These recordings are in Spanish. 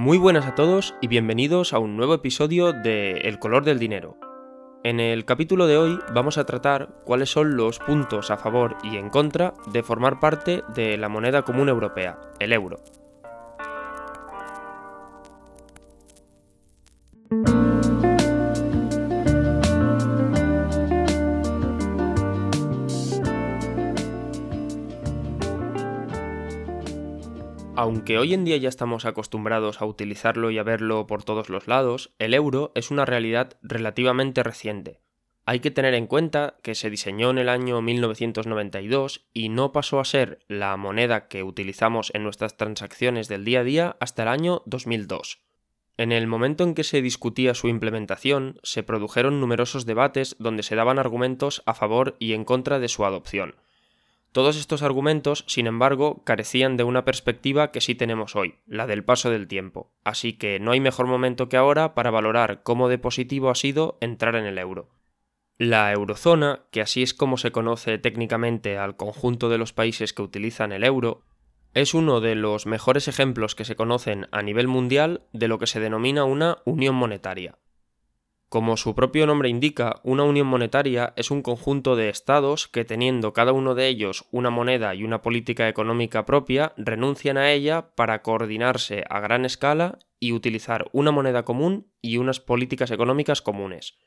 Muy buenas a todos y bienvenidos a un nuevo episodio de El color del dinero. En el capítulo de hoy vamos a tratar cuáles son los puntos a favor y en contra de formar parte de la moneda común europea, el euro. Aunque hoy en día ya estamos acostumbrados a utilizarlo y a verlo por todos los lados, el euro es una realidad relativamente reciente. Hay que tener en cuenta que se diseñó en el año 1992 y no pasó a ser la moneda que utilizamos en nuestras transacciones del día a día hasta el año 2002. En el momento en que se discutía su implementación, se produjeron numerosos debates donde se daban argumentos a favor y en contra de su adopción, todos estos argumentos, sin embargo, carecían de una perspectiva que sí tenemos hoy, la del paso del tiempo, así que no hay mejor momento que ahora para valorar cómo de positivo ha sido entrar en el euro. La eurozona, que así es como se conoce técnicamente al conjunto de los países que utilizan el euro, es uno de los mejores ejemplos que se conocen a nivel mundial de lo que se denomina una unión monetaria. Como su propio nombre indica, una unión monetaria es un conjunto de estados que teniendo cada uno de ellos una moneda y una política económica propia, renuncian a ella para coordinarse a gran escala y utilizar una moneda común y unas políticas económicas comunes.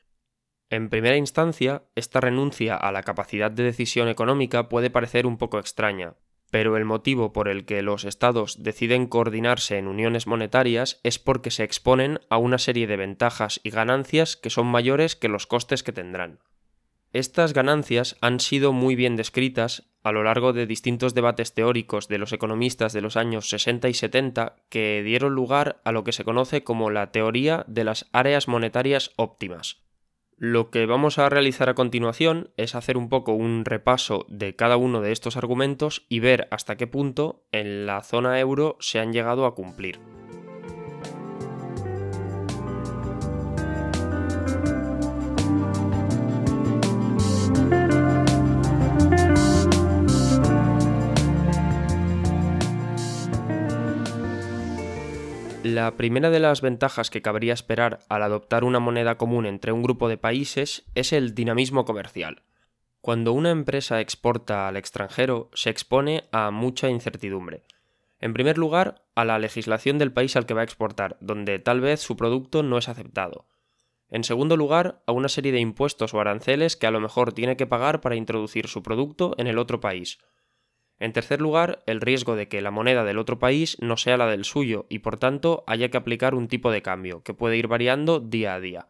En primera instancia, esta renuncia a la capacidad de decisión económica puede parecer un poco extraña, pero el motivo por el que los estados deciden coordinarse en uniones monetarias es porque se exponen a una serie de ventajas y ganancias que son mayores que los costes que tendrán. Estas ganancias han sido muy bien descritas a lo largo de distintos debates teóricos de los economistas de los años 60 y 70 que dieron lugar a lo que se conoce como la teoría de las áreas monetarias óptimas. Lo que vamos a realizar a continuación es hacer un poco un repaso de cada uno de estos argumentos y ver hasta qué punto en la zona euro se han llegado a cumplir. La primera de las ventajas que cabría esperar al adoptar una moneda común entre un grupo de países es el dinamismo comercial. Cuando una empresa exporta al extranjero, se expone a mucha incertidumbre. En primer lugar, a la legislación del país al que va a exportar, donde tal vez su producto no es aceptado. En segundo lugar, a una serie de impuestos o aranceles que a lo mejor tiene que pagar para introducir su producto en el otro país, en tercer lugar, el riesgo de que la moneda del otro país no sea la del suyo y por tanto haya que aplicar un tipo de cambio, que puede ir variando día a día.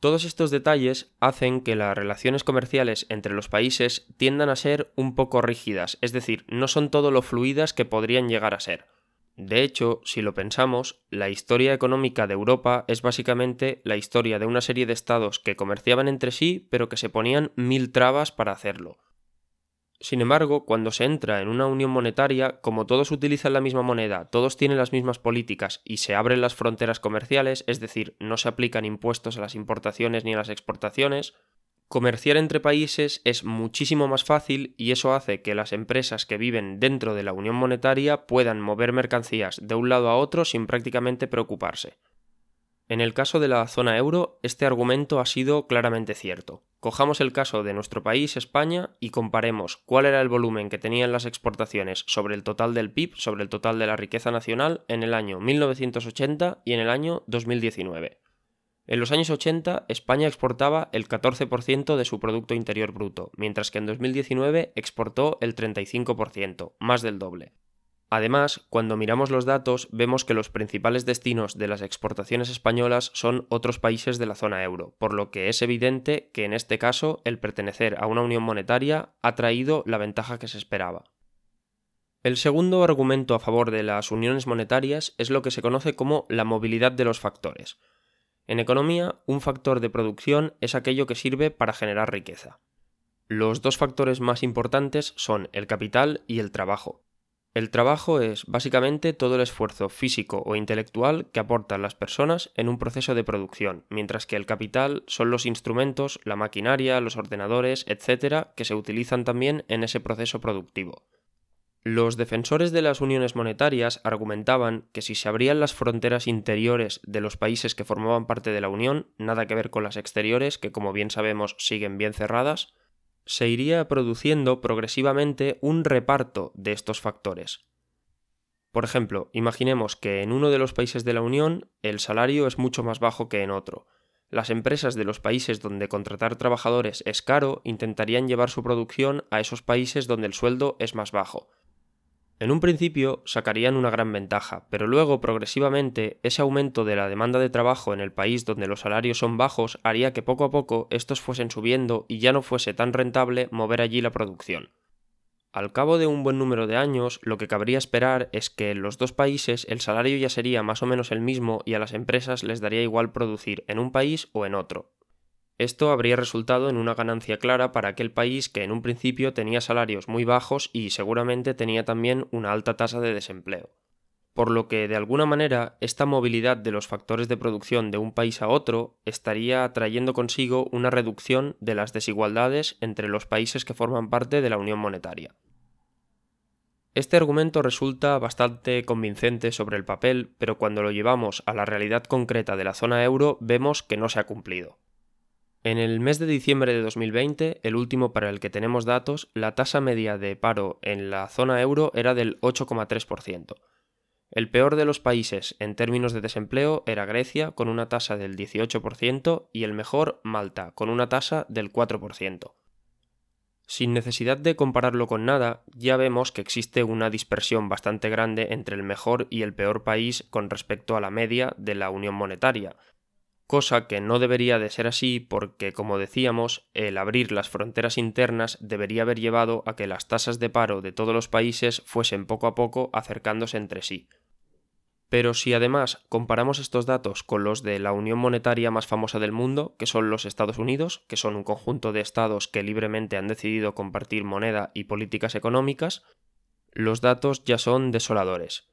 Todos estos detalles hacen que las relaciones comerciales entre los países tiendan a ser un poco rígidas, es decir, no son todo lo fluidas que podrían llegar a ser. De hecho, si lo pensamos, la historia económica de Europa es básicamente la historia de una serie de estados que comerciaban entre sí, pero que se ponían mil trabas para hacerlo. Sin embargo, cuando se entra en una unión monetaria, como todos utilizan la misma moneda, todos tienen las mismas políticas y se abren las fronteras comerciales, es decir, no se aplican impuestos a las importaciones ni a las exportaciones, comerciar entre países es muchísimo más fácil y eso hace que las empresas que viven dentro de la unión monetaria puedan mover mercancías de un lado a otro sin prácticamente preocuparse. En el caso de la zona euro, este argumento ha sido claramente cierto. Cojamos el caso de nuestro país, España, y comparemos cuál era el volumen que tenían las exportaciones sobre el total del PIB, sobre el total de la riqueza nacional, en el año 1980 y en el año 2019. En los años 80, España exportaba el 14% de su Producto Interior Bruto, mientras que en 2019 exportó el 35%, más del doble. Además, cuando miramos los datos, vemos que los principales destinos de las exportaciones españolas son otros países de la zona euro, por lo que es evidente que en este caso el pertenecer a una unión monetaria ha traído la ventaja que se esperaba. El segundo argumento a favor de las uniones monetarias es lo que se conoce como la movilidad de los factores. En economía, un factor de producción es aquello que sirve para generar riqueza. Los dos factores más importantes son el capital y el trabajo, el trabajo es básicamente todo el esfuerzo físico o intelectual que aportan las personas en un proceso de producción, mientras que el capital son los instrumentos, la maquinaria, los ordenadores, etc., que se utilizan también en ese proceso productivo. Los defensores de las uniones monetarias argumentaban que si se abrían las fronteras interiores de los países que formaban parte de la Unión, nada que ver con las exteriores, que como bien sabemos siguen bien cerradas, se iría produciendo progresivamente un reparto de estos factores. Por ejemplo, imaginemos que en uno de los países de la Unión el salario es mucho más bajo que en otro. Las empresas de los países donde contratar trabajadores es caro intentarían llevar su producción a esos países donde el sueldo es más bajo, en un principio sacarían una gran ventaja, pero luego progresivamente ese aumento de la demanda de trabajo en el país donde los salarios son bajos haría que poco a poco estos fuesen subiendo y ya no fuese tan rentable mover allí la producción. Al cabo de un buen número de años, lo que cabría esperar es que en los dos países el salario ya sería más o menos el mismo y a las empresas les daría igual producir en un país o en otro. Esto habría resultado en una ganancia clara para aquel país que en un principio tenía salarios muy bajos y seguramente tenía también una alta tasa de desempleo. Por lo que, de alguna manera, esta movilidad de los factores de producción de un país a otro estaría trayendo consigo una reducción de las desigualdades entre los países que forman parte de la Unión Monetaria. Este argumento resulta bastante convincente sobre el papel, pero cuando lo llevamos a la realidad concreta de la zona euro vemos que no se ha cumplido. En el mes de diciembre de 2020, el último para el que tenemos datos, la tasa media de paro en la zona euro era del 8,3%. El peor de los países en términos de desempleo era Grecia, con una tasa del 18%, y el mejor Malta, con una tasa del 4%. Sin necesidad de compararlo con nada, ya vemos que existe una dispersión bastante grande entre el mejor y el peor país con respecto a la media de la Unión Monetaria, cosa que no debería de ser así porque, como decíamos, el abrir las fronteras internas debería haber llevado a que las tasas de paro de todos los países fuesen poco a poco acercándose entre sí. Pero si además comparamos estos datos con los de la unión monetaria más famosa del mundo, que son los Estados Unidos, que son un conjunto de estados que libremente han decidido compartir moneda y políticas económicas, los datos ya son desoladores.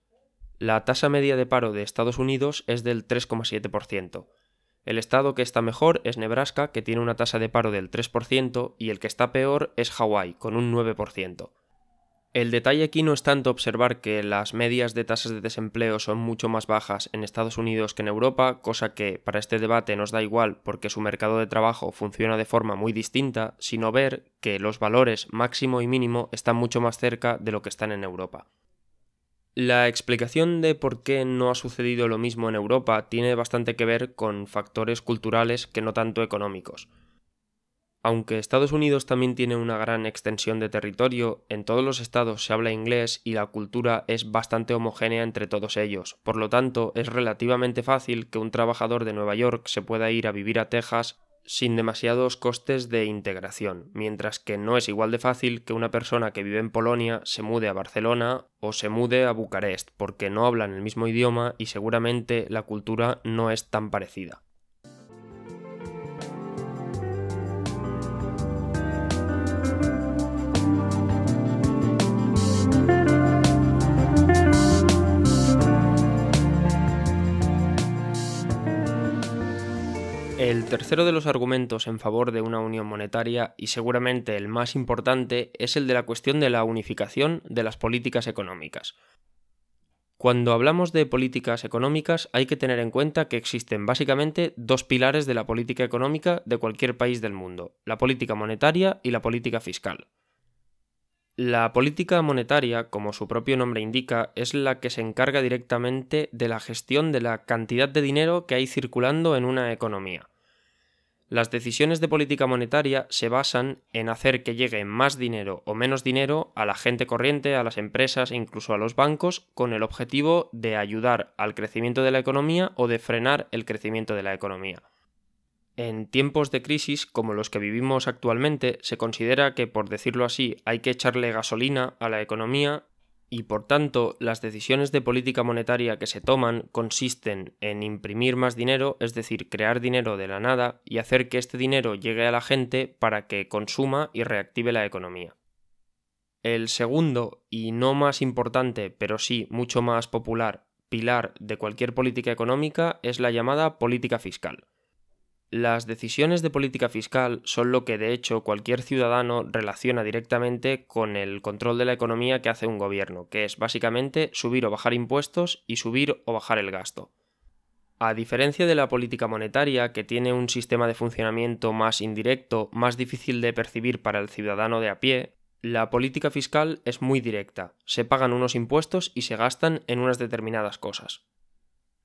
La tasa media de paro de Estados Unidos es del 3,7%, el estado que está mejor es Nebraska, que tiene una tasa de paro del 3%, y el que está peor es Hawái, con un 9%. El detalle aquí no es tanto observar que las medias de tasas de desempleo son mucho más bajas en Estados Unidos que en Europa, cosa que para este debate nos da igual porque su mercado de trabajo funciona de forma muy distinta, sino ver que los valores máximo y mínimo están mucho más cerca de lo que están en Europa. La explicación de por qué no ha sucedido lo mismo en Europa tiene bastante que ver con factores culturales que no tanto económicos. Aunque Estados Unidos también tiene una gran extensión de territorio, en todos los estados se habla inglés y la cultura es bastante homogénea entre todos ellos, por lo tanto es relativamente fácil que un trabajador de Nueva York se pueda ir a vivir a Texas sin demasiados costes de integración, mientras que no es igual de fácil que una persona que vive en Polonia se mude a Barcelona o se mude a Bucarest, porque no hablan el mismo idioma y seguramente la cultura no es tan parecida. El tercero de los argumentos en favor de una unión monetaria, y seguramente el más importante, es el de la cuestión de la unificación de las políticas económicas. Cuando hablamos de políticas económicas hay que tener en cuenta que existen básicamente dos pilares de la política económica de cualquier país del mundo, la política monetaria y la política fiscal. La política monetaria, como su propio nombre indica, es la que se encarga directamente de la gestión de la cantidad de dinero que hay circulando en una economía. Las decisiones de política monetaria se basan en hacer que llegue más dinero o menos dinero a la gente corriente, a las empresas e incluso a los bancos con el objetivo de ayudar al crecimiento de la economía o de frenar el crecimiento de la economía. En tiempos de crisis como los que vivimos actualmente, se considera que, por decirlo así, hay que echarle gasolina a la economía y por tanto las decisiones de política monetaria que se toman consisten en imprimir más dinero, es decir, crear dinero de la nada y hacer que este dinero llegue a la gente para que consuma y reactive la economía. El segundo, y no más importante, pero sí mucho más popular, pilar de cualquier política económica es la llamada política fiscal. Las decisiones de política fiscal son lo que de hecho cualquier ciudadano relaciona directamente con el control de la economía que hace un gobierno, que es básicamente subir o bajar impuestos y subir o bajar el gasto. A diferencia de la política monetaria, que tiene un sistema de funcionamiento más indirecto, más difícil de percibir para el ciudadano de a pie, la política fiscal es muy directa. Se pagan unos impuestos y se gastan en unas determinadas cosas.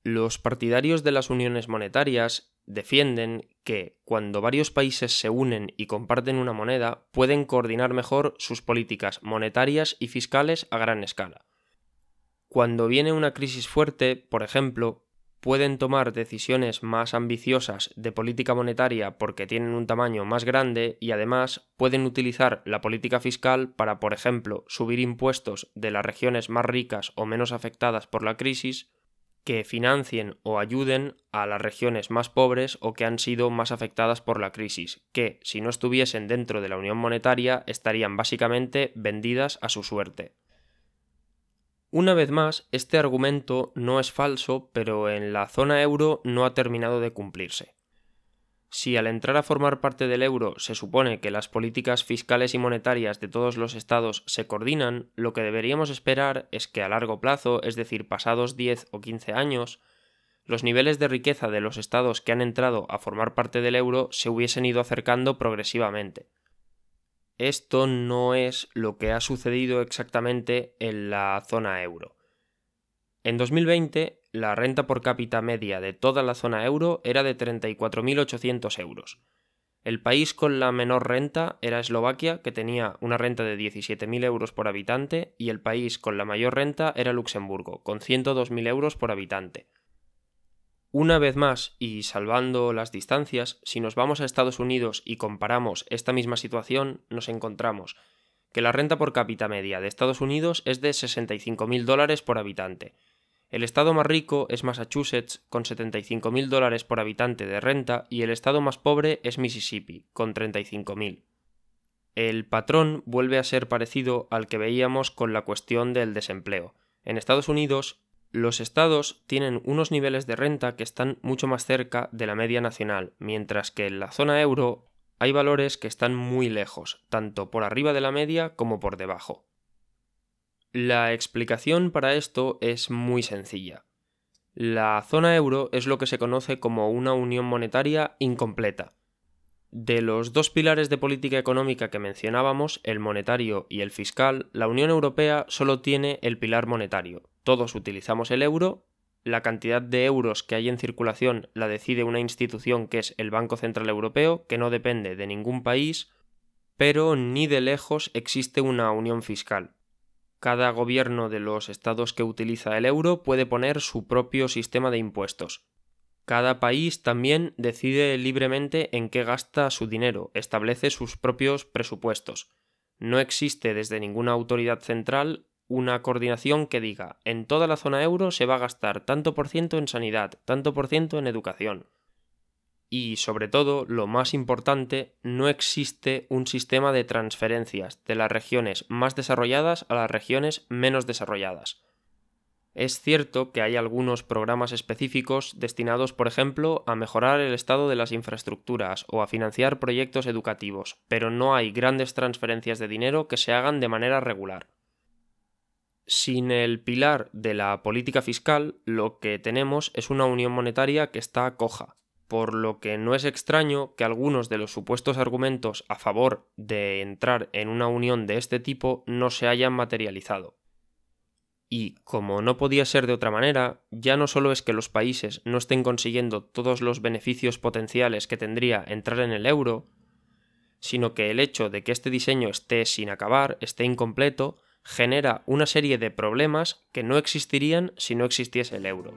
Los partidarios de las uniones monetarias defienden que cuando varios países se unen y comparten una moneda, pueden coordinar mejor sus políticas monetarias y fiscales a gran escala. Cuando viene una crisis fuerte, por ejemplo, pueden tomar decisiones más ambiciosas de política monetaria porque tienen un tamaño más grande y además pueden utilizar la política fiscal para, por ejemplo, subir impuestos de las regiones más ricas o menos afectadas por la crisis que financien o ayuden a las regiones más pobres o que han sido más afectadas por la crisis, que, si no estuviesen dentro de la Unión Monetaria, estarían básicamente vendidas a su suerte. Una vez más, este argumento no es falso, pero en la zona euro no ha terminado de cumplirse. Si al entrar a formar parte del euro se supone que las políticas fiscales y monetarias de todos los estados se coordinan, lo que deberíamos esperar es que a largo plazo, es decir, pasados 10 o 15 años, los niveles de riqueza de los estados que han entrado a formar parte del euro se hubiesen ido acercando progresivamente esto no es lo que ha sucedido exactamente en la zona euro. En 2020, la renta por cápita media de toda la zona euro era de 34.800 euros. El país con la menor renta era Eslovaquia, que tenía una renta de 17.000 euros por habitante, y el país con la mayor renta era Luxemburgo, con 102.000 euros por habitante. Una vez más, y salvando las distancias, si nos vamos a Estados Unidos y comparamos esta misma situación, nos encontramos que la renta por cápita media de Estados Unidos es de 65.000 dólares por habitante. El estado más rico es Massachusetts, con 75.000 dólares por habitante de renta, y el estado más pobre es Mississippi, con 35.000. El patrón vuelve a ser parecido al que veíamos con la cuestión del desempleo. En Estados Unidos, los estados tienen unos niveles de renta que están mucho más cerca de la media nacional, mientras que en la zona euro hay valores que están muy lejos, tanto por arriba de la media como por debajo. La explicación para esto es muy sencilla. La zona euro es lo que se conoce como una unión monetaria incompleta. De los dos pilares de política económica que mencionábamos, el monetario y el fiscal, la Unión Europea solo tiene el pilar monetario, todos utilizamos el euro, la cantidad de euros que hay en circulación la decide una institución que es el Banco Central Europeo, que no depende de ningún país, pero ni de lejos existe una unión fiscal. Cada gobierno de los estados que utiliza el euro puede poner su propio sistema de impuestos. Cada país también decide libremente en qué gasta su dinero, establece sus propios presupuestos. No existe desde ninguna autoridad central una coordinación que diga en toda la zona euro se va a gastar tanto por ciento en sanidad, tanto por ciento en educación. Y sobre todo, lo más importante, no existe un sistema de transferencias de las regiones más desarrolladas a las regiones menos desarrolladas. Es cierto que hay algunos programas específicos destinados, por ejemplo, a mejorar el estado de las infraestructuras o a financiar proyectos educativos, pero no hay grandes transferencias de dinero que se hagan de manera regular. Sin el pilar de la política fiscal, lo que tenemos es una unión monetaria que está coja, por lo que no es extraño que algunos de los supuestos argumentos a favor de entrar en una unión de este tipo no se hayan materializado. Y, como no podía ser de otra manera, ya no solo es que los países no estén consiguiendo todos los beneficios potenciales que tendría entrar en el euro, sino que el hecho de que este diseño esté sin acabar, esté incompleto, genera una serie de problemas que no existirían si no existiese el euro.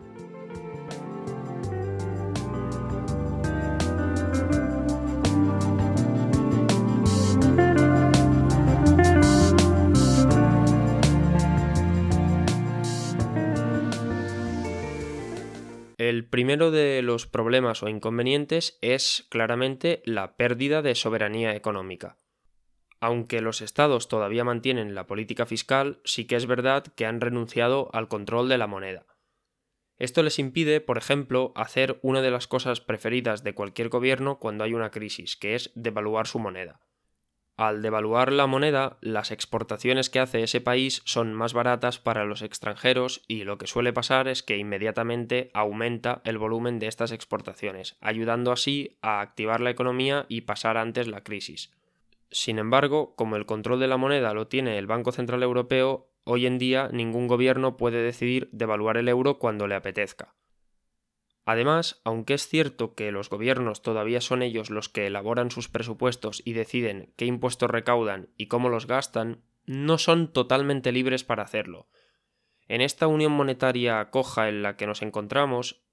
El primero de los problemas o inconvenientes es claramente la pérdida de soberanía económica. Aunque los estados todavía mantienen la política fiscal, sí que es verdad que han renunciado al control de la moneda. Esto les impide, por ejemplo, hacer una de las cosas preferidas de cualquier gobierno cuando hay una crisis, que es devaluar su moneda. Al devaluar la moneda, las exportaciones que hace ese país son más baratas para los extranjeros y lo que suele pasar es que inmediatamente aumenta el volumen de estas exportaciones, ayudando así a activar la economía y pasar antes la crisis. Sin embargo, como el control de la moneda lo tiene el Banco Central Europeo, hoy en día ningún gobierno puede decidir devaluar el euro cuando le apetezca. Además, aunque es cierto que los gobiernos todavía son ellos los que elaboran sus presupuestos y deciden qué impuestos recaudan y cómo los gastan, no son totalmente libres para hacerlo. En esta unión monetaria coja en la que nos encontramos,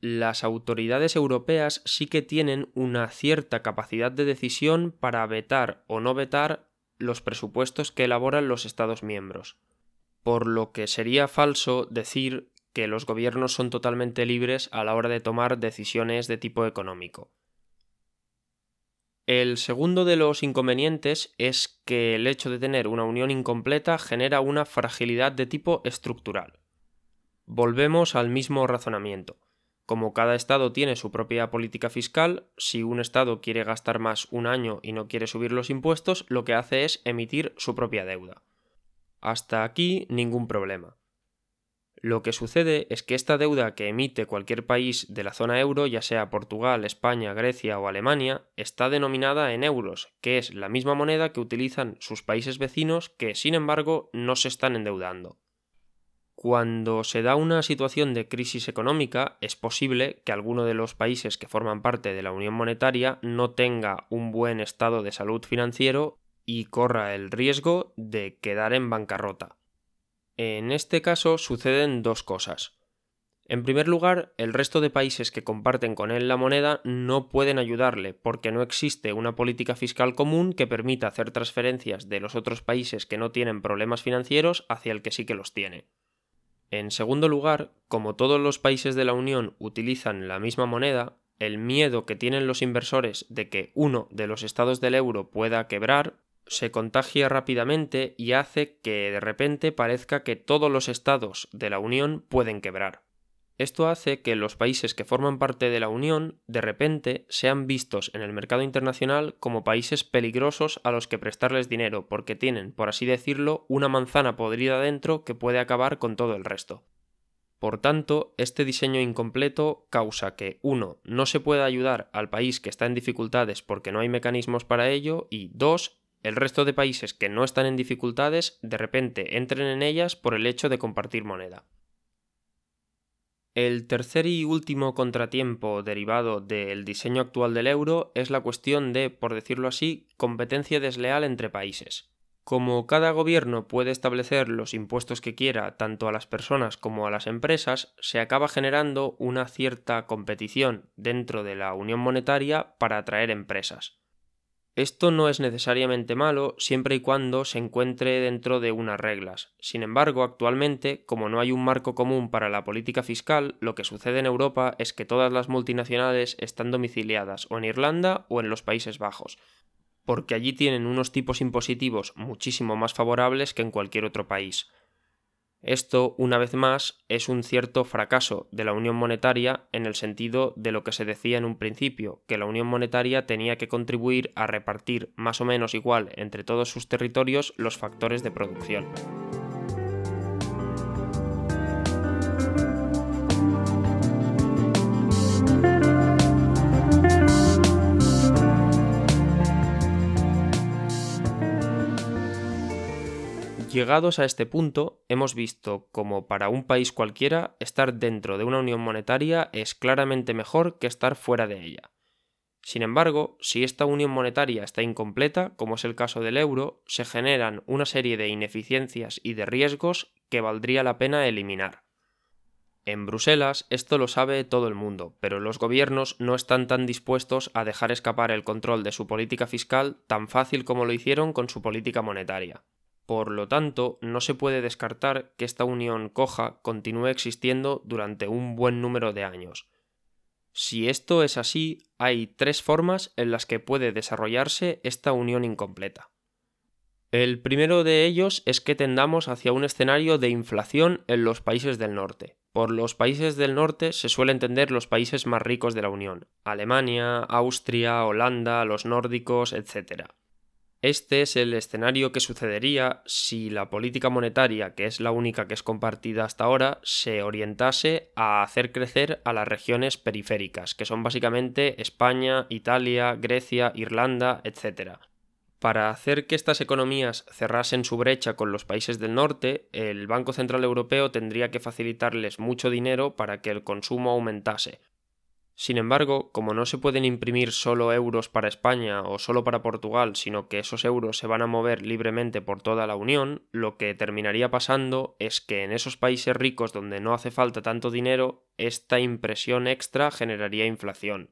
las autoridades europeas sí que tienen una cierta capacidad de decisión para vetar o no vetar los presupuestos que elaboran los Estados miembros. Por lo que sería falso decir que los gobiernos son totalmente libres a la hora de tomar decisiones de tipo económico. El segundo de los inconvenientes es que el hecho de tener una unión incompleta genera una fragilidad de tipo estructural. Volvemos al mismo razonamiento. Como cada Estado tiene su propia política fiscal, si un Estado quiere gastar más un año y no quiere subir los impuestos, lo que hace es emitir su propia deuda. Hasta aquí ningún problema. Lo que sucede es que esta deuda que emite cualquier país de la zona euro, ya sea Portugal, España, Grecia o Alemania, está denominada en euros, que es la misma moneda que utilizan sus países vecinos que, sin embargo, no se están endeudando. Cuando se da una situación de crisis económica, es posible que alguno de los países que forman parte de la Unión Monetaria no tenga un buen estado de salud financiero y corra el riesgo de quedar en bancarrota. En este caso suceden dos cosas. En primer lugar, el resto de países que comparten con él la moneda no pueden ayudarle porque no existe una política fiscal común que permita hacer transferencias de los otros países que no tienen problemas financieros hacia el que sí que los tiene. En segundo lugar, como todos los países de la Unión utilizan la misma moneda, el miedo que tienen los inversores de que uno de los estados del euro pueda quebrar se contagia rápidamente y hace que de repente parezca que todos los estados de la Unión pueden quebrar. Esto hace que los países que forman parte de la Unión de repente sean vistos en el mercado internacional como países peligrosos a los que prestarles dinero porque tienen, por así decirlo, una manzana podrida dentro que puede acabar con todo el resto. Por tanto, este diseño incompleto causa que, uno, no se pueda ayudar al país que está en dificultades porque no hay mecanismos para ello y, dos, el resto de países que no están en dificultades de repente entren en ellas por el hecho de compartir moneda. El tercer y último contratiempo derivado del diseño actual del euro es la cuestión de, por decirlo así, competencia desleal entre países. Como cada gobierno puede establecer los impuestos que quiera tanto a las personas como a las empresas, se acaba generando una cierta competición dentro de la Unión Monetaria para atraer empresas. Esto no es necesariamente malo siempre y cuando se encuentre dentro de unas reglas. Sin embargo, actualmente, como no hay un marco común para la política fiscal, lo que sucede en Europa es que todas las multinacionales están domiciliadas o en Irlanda o en los Países Bajos, porque allí tienen unos tipos impositivos muchísimo más favorables que en cualquier otro país. Esto, una vez más, es un cierto fracaso de la Unión Monetaria en el sentido de lo que se decía en un principio, que la Unión Monetaria tenía que contribuir a repartir más o menos igual entre todos sus territorios los factores de producción. Llegados a este punto, hemos visto como para un país cualquiera estar dentro de una unión monetaria es claramente mejor que estar fuera de ella. Sin embargo, si esta unión monetaria está incompleta, como es el caso del euro, se generan una serie de ineficiencias y de riesgos que valdría la pena eliminar. En Bruselas esto lo sabe todo el mundo, pero los gobiernos no están tan dispuestos a dejar escapar el control de su política fiscal tan fácil como lo hicieron con su política monetaria. Por lo tanto, no se puede descartar que esta unión coja continúe existiendo durante un buen número de años. Si esto es así, hay tres formas en las que puede desarrollarse esta unión incompleta. El primero de ellos es que tendamos hacia un escenario de inflación en los países del norte. Por los países del norte se suele entender los países más ricos de la Unión, Alemania, Austria, Holanda, los nórdicos, etc. Este es el escenario que sucedería si la política monetaria, que es la única que es compartida hasta ahora, se orientase a hacer crecer a las regiones periféricas, que son básicamente España, Italia, Grecia, Irlanda, etc. Para hacer que estas economías cerrasen su brecha con los países del norte, el Banco Central Europeo tendría que facilitarles mucho dinero para que el consumo aumentase. Sin embargo, como no se pueden imprimir solo euros para España o solo para Portugal, sino que esos euros se van a mover libremente por toda la Unión, lo que terminaría pasando es que en esos países ricos donde no hace falta tanto dinero, esta impresión extra generaría inflación.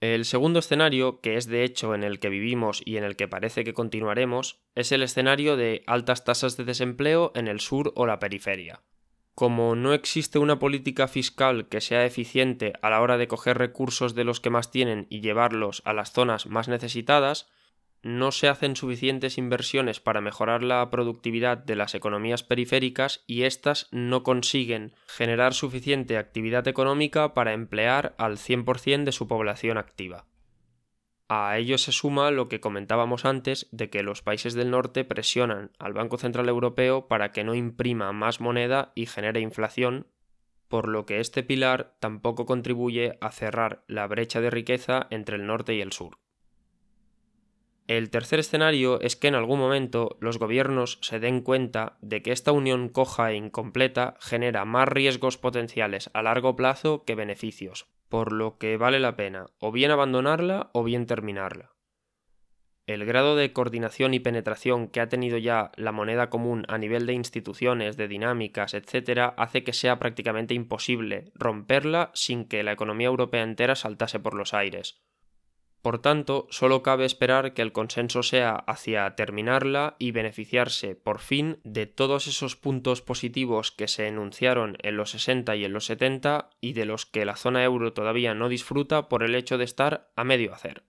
El segundo escenario, que es de hecho en el que vivimos y en el que parece que continuaremos, es el escenario de altas tasas de desempleo en el sur o la periferia. Como no existe una política fiscal que sea eficiente a la hora de coger recursos de los que más tienen y llevarlos a las zonas más necesitadas, no se hacen suficientes inversiones para mejorar la productividad de las economías periféricas y éstas no consiguen generar suficiente actividad económica para emplear al 100% de su población activa. A ello se suma lo que comentábamos antes de que los países del norte presionan al Banco Central Europeo para que no imprima más moneda y genere inflación, por lo que este pilar tampoco contribuye a cerrar la brecha de riqueza entre el norte y el sur. El tercer escenario es que en algún momento los gobiernos se den cuenta de que esta unión coja e incompleta genera más riesgos potenciales a largo plazo que beneficios, por lo que vale la pena o bien abandonarla o bien terminarla. El grado de coordinación y penetración que ha tenido ya la moneda común a nivel de instituciones, de dinámicas, etc., hace que sea prácticamente imposible romperla sin que la economía europea entera saltase por los aires por tanto, solo cabe esperar que el consenso sea hacia terminarla y beneficiarse por fin de todos esos puntos positivos que se enunciaron en los 60 y en los 70 y de los que la zona euro todavía no disfruta por el hecho de estar a medio hacer.